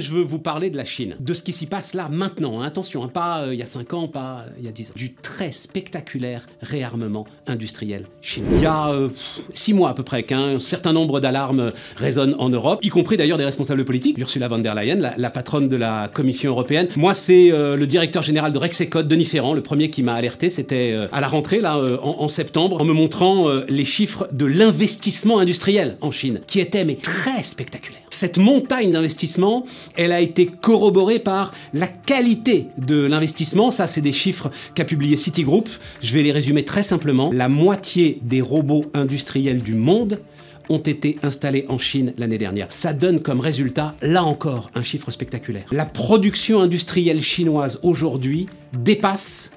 Je veux vous parler de la Chine, de ce qui s'y passe là maintenant. hein. Attention, hein, pas euh, il y a 5 ans, pas euh, il y a 10 ans. Du très spectaculaire réarmement industriel chinois. Il y a 6 mois à peu près qu'un certain nombre d'alarmes résonnent en Europe, y compris d'ailleurs des responsables politiques. Ursula von der Leyen, la, patronne de la Commission européenne. Moi, c'est euh, le directeur général de Rexecode, Denis Ferrand, le premier qui m'a alerté. C'était euh, à la rentrée, là, euh, en, en septembre, en me montrant euh, les chiffres de l'investissement industriel en Chine, qui étaient mais très spectaculaires. Cette montagne d'investissement, elle a été corroborée par la qualité de l'investissement. Ça, c'est des chiffres qu'a publié Citigroup. Je vais les résumer très simplement. La moitié des robots industriels du monde ont été installés en Chine l'année dernière. Ça donne comme résultat, là encore, un chiffre spectaculaire. La production industrielle chinoise aujourd'hui dépasse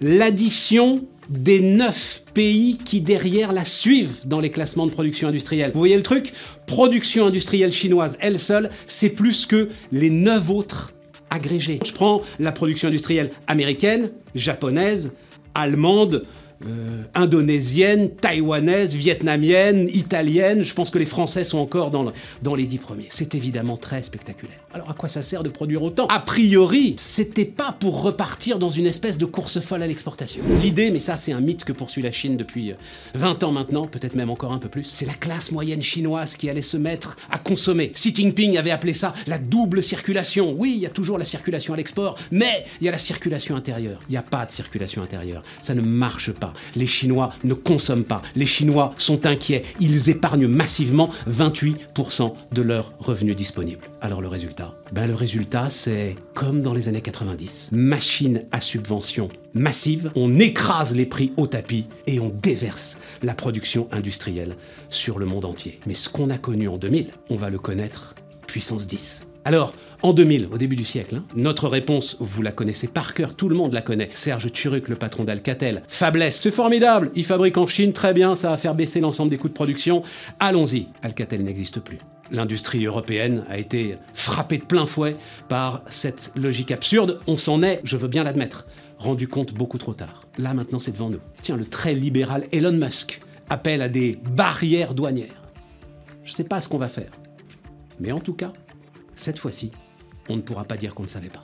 l'addition des neuf pays qui derrière la suivent dans les classements de production industrielle. Vous voyez le truc? Production industrielle chinoise, elle seule, c'est plus que les neuf autres agrégés. Je prends la production industrielle américaine, japonaise, allemande, euh, indonésienne, taïwanaise, vietnamienne, italienne. Je pense que les Français sont encore dans, le- dans les dix premiers. C'est évidemment très spectaculaire. Alors à quoi ça sert de produire autant? A priori, c'était pas pour repartir dans une espèce de course folle à l'exportation. L'idée, mais ça c'est un mythe que poursuit la Chine depuis euh, 20 ans maintenant, peut-être même encore un peu plus, c'est la classe moyenne chinoise qui allait se mettre à consommer. Xi Jinping avait appelé ça la double circulation. Oui, il y a toujours la circulation à l'export, mais il y a la circulation intérieure. Il n'y a pas de circulation intérieure. Ça ne marche pas. Les Chinois ne consomment pas. Les Chinois sont inquiets. Ils épargnent massivement 28% de leurs revenus disponibles. Alors le résultat? Ben le résultat, c'est comme dans les années 90. Machine à subvention massive, on écrase les prix au tapis et on déverse la production industrielle sur le monde entier. Mais ce qu'on a connu en 2000, on va le connaître puissance 10. Alors, en 2000, au début du siècle, hein, notre réponse, vous la connaissez par cœur, tout le monde la connaît. Serge Turuc, le patron d'Alcatel. Faiblesse, c'est formidable, il fabrique en Chine, très bien, ça va faire baisser l'ensemble des coûts de production. Allons-y, Alcatel n'existe plus. L'industrie européenne a été frappée de plein fouet par cette logique absurde. On s'en est, je veux bien l'admettre, rendu compte beaucoup trop tard. Là maintenant, c'est devant nous. Tiens, le très libéral Elon Musk appelle à des barrières douanières. Je sais pas ce qu'on va faire. Mais en tout cas, cette fois-ci, on ne pourra pas dire qu'on ne savait pas.